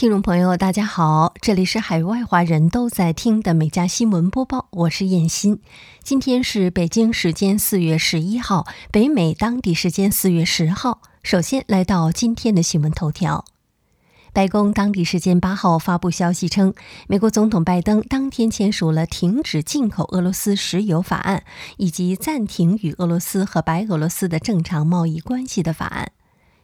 听众朋友，大家好，这里是海外华人都在听的美家新闻播报，我是燕欣。今天是北京时间四月十一号，北美当地时间四月十号。首先来到今天的新闻头条。白宫当地时间八号发布消息称，美国总统拜登当天签署了停止进口俄罗斯石油法案，以及暂停与俄罗斯和白俄罗斯的正常贸易关系的法案。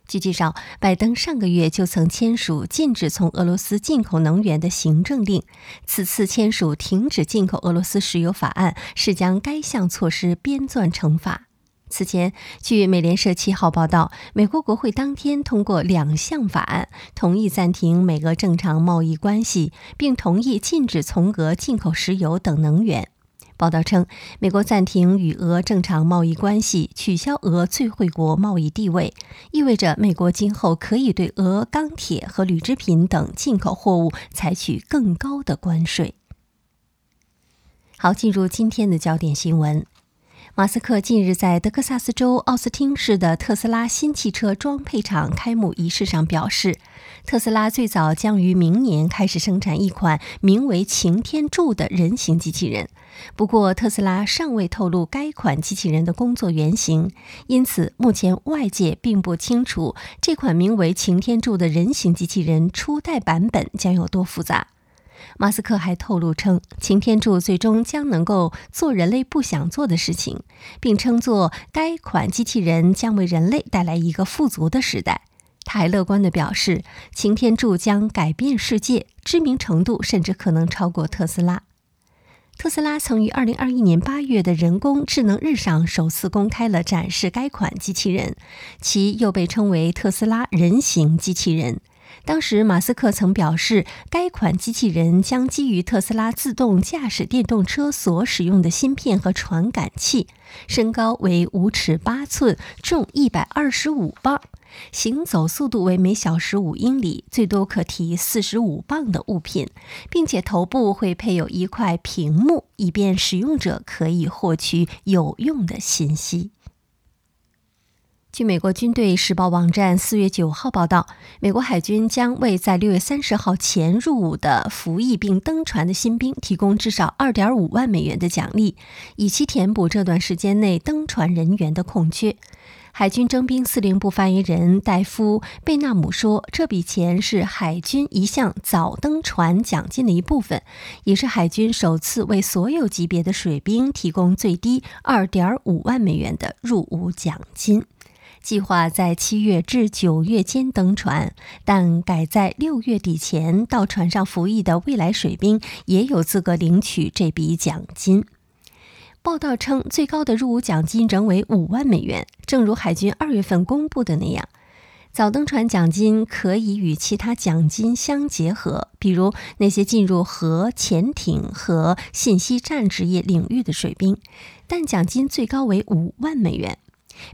据介绍，拜登上个月就曾签署禁止从俄罗斯进口能源的行政令。此次签署停止进口俄罗斯石油法案，是将该项措施编纂成法。此前，据美联社七号报道，美国国会当天通过两项法案，同意暂停美俄正常贸易关系，并同意禁止从俄进口石油等能源。报道称，美国暂停与俄正常贸易关系，取消俄最惠国贸易地位，意味着美国今后可以对俄钢铁和铝制品等进口货物采取更高的关税。好，进入今天的焦点新闻。马斯克近日在德克萨斯州奥斯汀市的特斯拉新汽车装配厂开幕仪式上表示，特斯拉最早将于明年开始生产一款名为“擎天柱”的人形机器人。不过，特斯拉尚未透露该款机器人的工作原型，因此目前外界并不清楚这款名为“擎天柱”的人形机器人初代版本将有多复杂。马斯克还透露称，擎天柱最终将能够做人类不想做的事情，并称作该款机器人将为人类带来一个富足的时代。他还乐观地表示，擎天柱将改变世界，知名程度甚至可能超过特斯拉。特斯拉曾于2021年8月的人工智能日上首次公开了展示该款机器人，其又被称为特斯拉人形机器人。当时，马斯克曾表示，该款机器人将基于特斯拉自动驾驶电动车所使用的芯片和传感器，身高为五尺八寸，重一百二十五磅，行走速度为每小时五英里，最多可提四十五磅的物品，并且头部会配有一块屏幕，以便使用者可以获取有用的信息。据美国军队时报网站四月九号报道，美国海军将为在六月三十号前入伍的服役并登船的新兵提供至少二点五万美元的奖励，以期填补这段时间内登船人员的空缺。海军征兵司令部发言人戴夫·贝纳姆说：“这笔钱是海军一项早登船奖金的一部分，也是海军首次为所有级别的水兵提供最低二点五万美元的入伍奖金。”计划在七月至九月间登船，但改在六月底前到船上服役的未来水兵也有资格领取这笔奖金。报道称，最高的入伍奖金仍为五万美元。正如海军二月份公布的那样，早登船奖金可以与其他奖金相结合，比如那些进入核潜艇和信息战职业领域的水兵，但奖金最高为五万美元。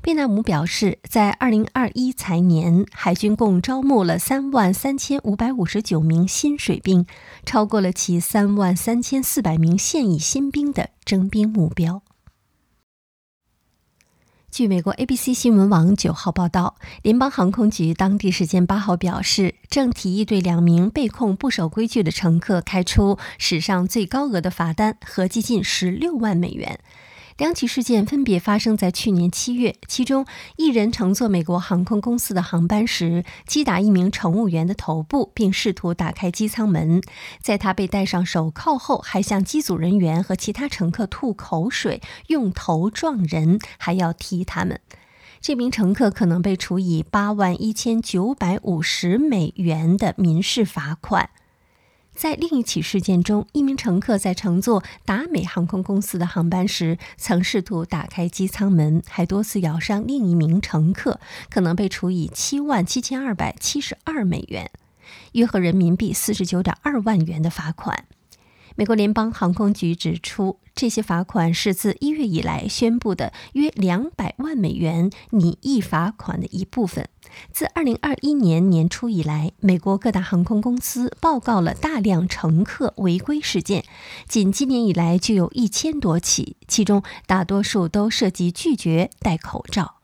贝纳姆表示，在二零二一财年，海军共招募了三万三千五百五十九名新水兵，超过了其三万三千四百名现役新兵的征兵目标。据美国 ABC 新闻网九号报道，联邦航空局当地时间八号表示，正提议对两名被控不守规矩的乘客开出史上最高额的罚单，合计近十六万美元。两起事件分别发生在去年七月，其中一人乘坐美国航空公司的航班时击打一名乘务员的头部，并试图打开机舱门。在他被戴上手铐后，还向机组人员和其他乘客吐口水，用头撞人，还要踢他们。这名乘客可能被处以八万一千九百五十美元的民事罚款。在另一起事件中，一名乘客在乘坐达美航空公司的航班时，曾试图打开机舱门，还多次咬伤另一名乘客，可能被处以七万七千二百七十二美元，约合人民币四十九点二万元的罚款。美国联邦航空局指出，这些罚款是自一月以来宣布的约两百万美元拟议罚款的一部分。自二零二一年年初以来，美国各大航空公司报告了大量乘客违规事件，仅今年以来就有一千多起，其中大多数都涉及拒绝戴口罩。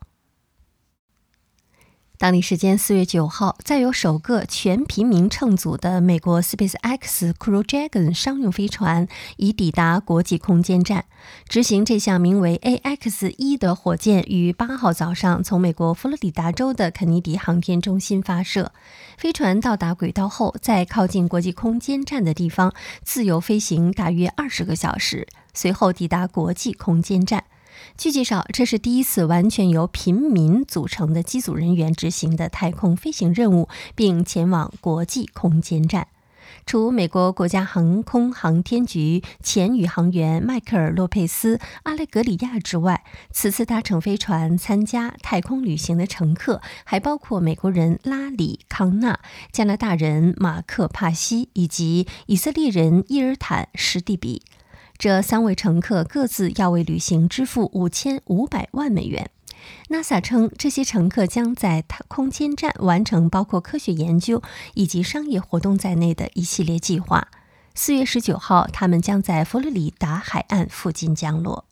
当地时间四月九号，载有首个全平民乘组的美国 SpaceX Crew Dragon 商用飞船已抵达国际空间站，执行这项名为 AX 一的火箭，于八号早上从美国佛罗里达州的肯尼迪航天中心发射。飞船到达轨道后，在靠近国际空间站的地方自由飞行大约二十个小时，随后抵达国际空间站。据介绍，这是第一次完全由平民组成的机组人员执行的太空飞行任务，并前往国际空间站。除美国国家航空航天局前宇航员迈克尔·洛佩斯·阿莱格里亚之外，此次搭乘飞船参加太空旅行的乘客还包括美国人拉里·康纳、加拿大人马克·帕西以及以色列人伊尔坦·施蒂比。这三位乘客各自要为旅行支付五千五百万美元。NASA 称，这些乘客将在空间站完成包括科学研究以及商业活动在内的一系列计划。四月十九号，他们将在佛罗里达海岸附近降落。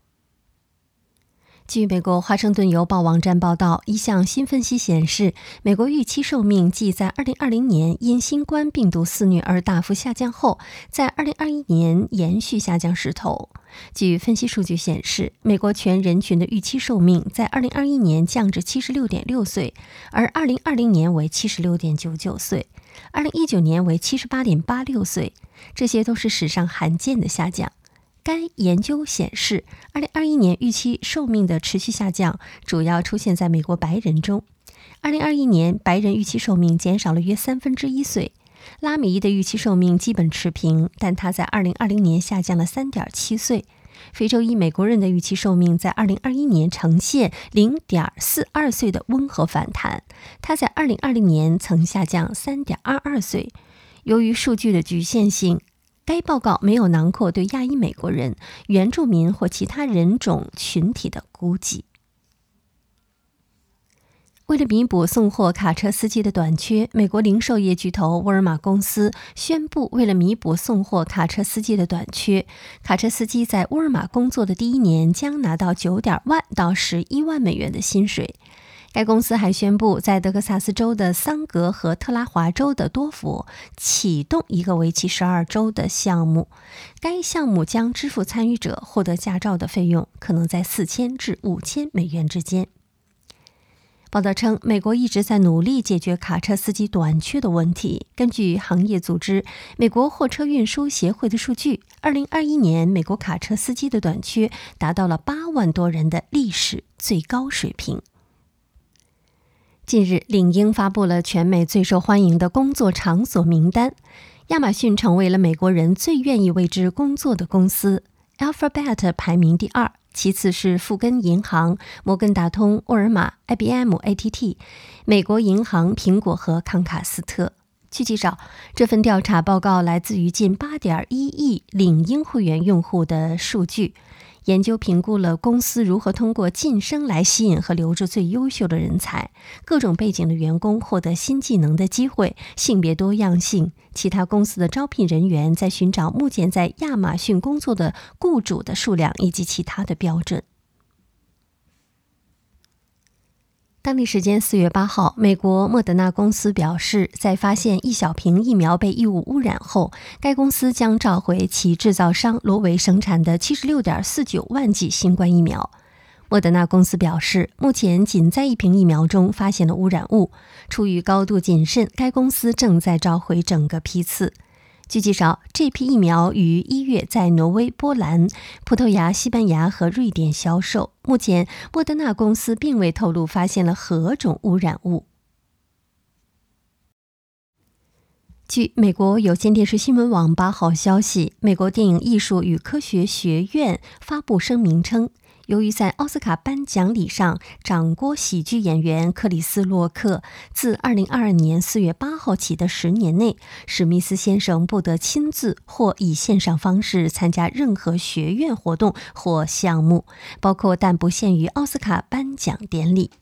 据美国《华盛顿邮报》网站报道，一项新分析显示，美国预期寿命继在2020年因新冠病毒肆虐而大幅下降后，在2021年延续下降势头。据分析数据显示，美国全人群的预期寿命在2021年降至76.6岁，而2020年为76.99岁，2019年为78.86岁，这些都是史上罕见的下降。该研究显示，2021年预期寿命的持续下降主要出现在美国白人中。2021年，白人预期寿命减少了约三分之一岁。拉米伊的预期寿命基本持平，但他在2020年下降了3.7岁。非洲裔美国人的预期寿命在2021年呈现0.42岁的温和反弹，他在2020年曾下降3.22岁。由于数据的局限性。该报告没有囊括对亚裔美国人、原住民或其他人种群体的估计。为了弥补送货卡车司机的短缺，美国零售业巨头沃尔玛公司宣布，为了弥补送货卡车司机的短缺，卡车司机在沃尔玛工作的第一年将拿到九点万到十一万美元的薪水。该公司还宣布，在德克萨斯州的桑格和特拉华州的多佛启动一个为期十二周的项目。该项目将支付参与者获得驾照的费用，可能在四千至五千美元之间。报道称，美国一直在努力解决卡车司机短缺的问题。根据行业组织美国货车运输协会的数据，二零二一年美国卡车司机的短缺达到了八万多人的历史最高水平。近日，领英发布了全美最受欢迎的工作场所名单，亚马逊成为了美国人最愿意为之工作的公司，Alphabet 排名第二，其次是富根银行、摩根大通、沃尔玛、IBM、ATT、美国银行、苹果和康卡斯特。据介绍，这份调查报告来自于近8.1亿领英会员用户的数据。研究评估了公司如何通过晋升来吸引和留住最优秀的人才，各种背景的员工获得新技能的机会，性别多样性，其他公司的招聘人员在寻找目前在亚马逊工作的雇主的数量以及其他的标准。当地时间四月八号，美国莫德纳公司表示，在发现一小瓶疫苗被异物污染后，该公司将召回其制造商罗维生产的七十六点四九万剂新冠疫苗。莫德纳公司表示，目前仅在一瓶疫苗中发现了污染物，出于高度谨慎，该公司正在召回整个批次。据介绍，这批疫苗于一月在挪威、波兰、葡萄牙、西班牙和瑞典销售。目前，莫德纳公司并未透露发现了何种污染物。据美国有线电视新闻网八号消息，美国电影艺术与科学学院发布声明称。由于在奥斯卡颁奖礼上掌掴喜剧演员克里斯·洛克，自2022年4月8号起的十年内，史密斯先生不得亲自或以线上方式参加任何学院活动或项目，包括但不限于奥斯卡颁奖典礼。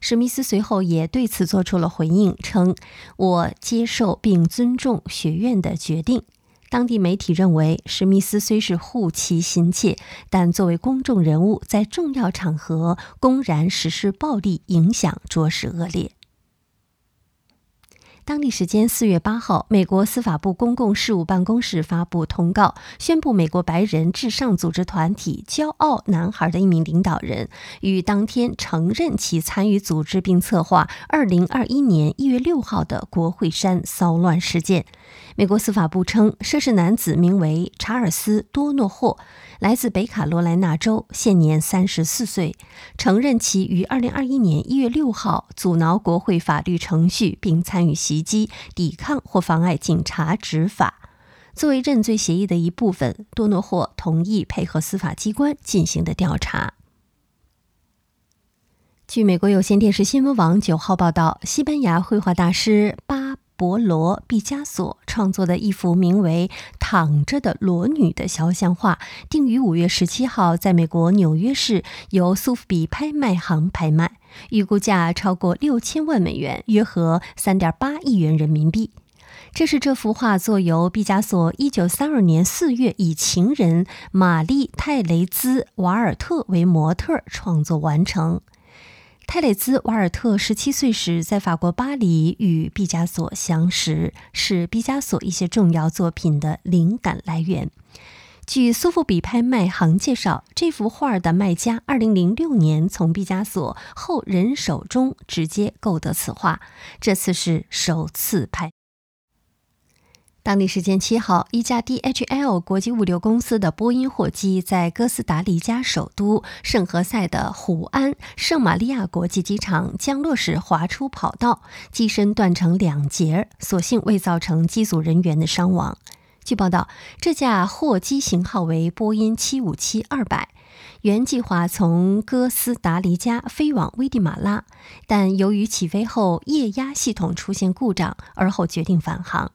史密斯随后也对此做出了回应，称：“我接受并尊重学院的决定。”当地媒体认为，史密斯虽是护妻心切，但作为公众人物，在重要场合公然实施暴力，影响着实恶劣。当地时间四月八号，美国司法部公共事务办公室发布通告，宣布美国白人至上组织团体“骄傲男孩”的一名领导人于当天承认其参与组织并策划二零二一年一月六号的国会山骚乱事件。美国司法部称，涉事男子名为查尔斯·多诺霍，来自北卡罗来纳州，现年三十四岁，承认其于二零二一年一月六号阻挠国会法律程序，并参与袭击、抵抗或妨碍警察执法。作为认罪协议的一部分，多诺霍同意配合司法机关进行的调查。据美国有线电视新闻网九号报道，西班牙绘画大师巴。博罗·毕加索创作的一幅名为《躺着的裸女》的肖像画，定于五月十七号在美国纽约市由苏富比拍卖行拍卖，预估价超过六千万美元，约合三点八亿元人民币。这是这幅画作由毕加索一九三二年四月以情人玛丽·泰雷兹·瓦尔特为模特创作完成。泰雷兹·瓦尔特十七岁时在法国巴黎与毕加索相识，是毕加索一些重要作品的灵感来源。据苏富比拍卖行介绍，这幅画的卖家二零零六年从毕加索后人手中直接购得此画，这次是首次拍。当地时间七号，一架 DHL 国际物流公司的波音货机在哥斯达黎加首都圣何塞的胡安圣玛利亚国际机场降落时滑出跑道，机身断成两截，所幸未造成机组人员的伤亡。据报道，这架货机型号为波音757-200，原计划从哥斯达黎加飞往危地马拉，但由于起飞后液压系统出现故障，而后决定返航。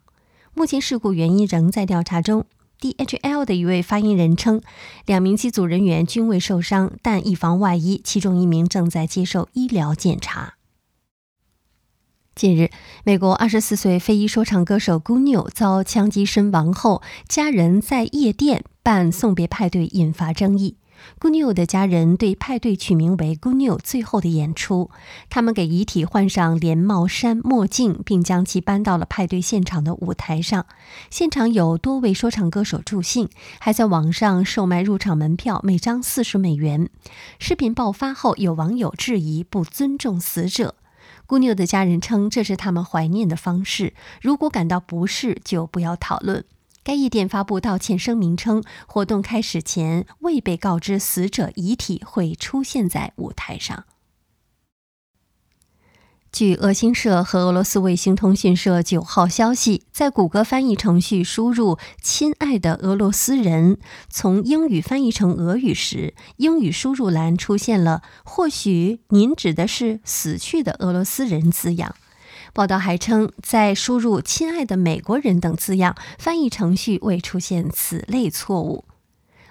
目前事故原因仍在调查中。DHL 的一位发言人称，两名机组人员均未受伤，但以防万一，其中一名正在接受医疗检查。近日，美国24岁非裔说唱歌手 Gunyo 遭枪击身亡后，家人在夜店办送别派对，引发争议。g u n i o 的家人对派对取名为 g u n i o 最后的演出。他们给遗体换上连帽衫、墨镜，并将其搬到了派对现场的舞台上。现场有多位说唱歌手助兴，还在网上售卖入场门票，每张四十美元。视频爆发后，有网友质疑不尊重死者。G u n i o 的家人称这是他们怀念的方式，如果感到不适，就不要讨论。该夜店发布道歉声明称，活动开始前未被告知死者遗体会出现在舞台上。据俄新社和俄罗斯卫星通讯社九号消息，在谷歌翻译程序输入“亲爱的俄罗斯人”从英语翻译成俄语时，英语输入栏出现了“或许您指的是死去的俄罗斯人”字样。报道还称，在输入“亲爱的美国人”等字样，翻译程序未出现此类错误。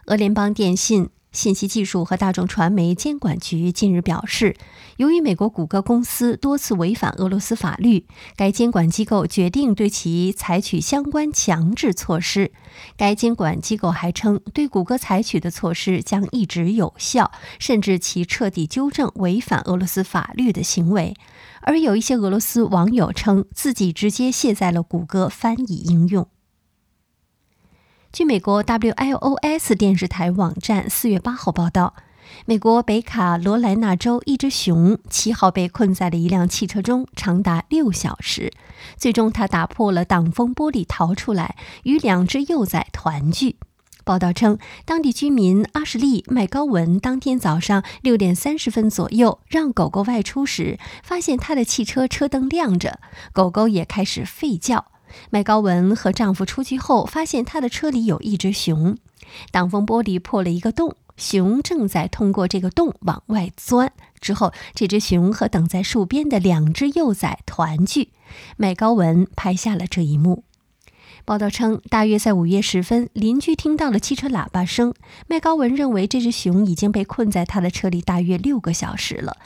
俄联邦电信、信息技术和大众传媒监管局近日表示，由于美国谷歌公司多次违反俄罗斯法律，该监管机构决定对其采取相关强制措施。该监管机构还称，对谷歌采取的措施将一直有效，甚至其彻底纠正违反俄罗斯法律的行为。而有一些俄罗斯网友称自己直接卸载了谷歌翻译应用。据美国 WLOS 电视台网站四月八号报道，美国北卡罗来纳州一只熊七号被困在了一辆汽车中长达六小时，最终它打破了挡风玻璃逃出来，与两只幼崽团聚。报道称，当地居民阿什利·麦高文当天早上六点三十分左右让狗狗外出时，发现他的汽车车灯亮着，狗狗也开始吠叫。麦高文和丈夫出去后，发现他的车里有一只熊，挡风玻璃破了一个洞，熊正在通过这个洞往外钻。之后，这只熊和等在树边的两只幼崽团聚。麦高文拍下了这一幕。报道称，大约在午夜时分，邻居听到了汽车喇叭声。麦高文认为这只熊已经被困在他的车里大约六个小时了。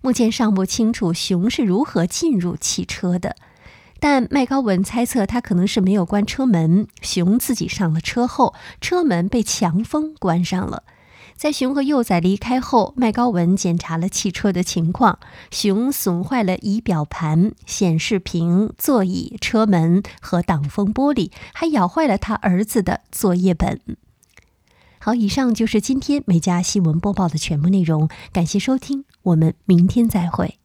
目前尚不清楚熊是如何进入汽车的，但麦高文猜测他可能是没有关车门，熊自己上了车后，车门被强风关上了。在熊和幼崽离开后，麦高文检查了汽车的情况。熊损坏了仪表盘、显示屏、座椅、车门和挡风玻璃，还咬坏了他儿子的作业本。好，以上就是今天美家新闻播报的全部内容。感谢收听，我们明天再会。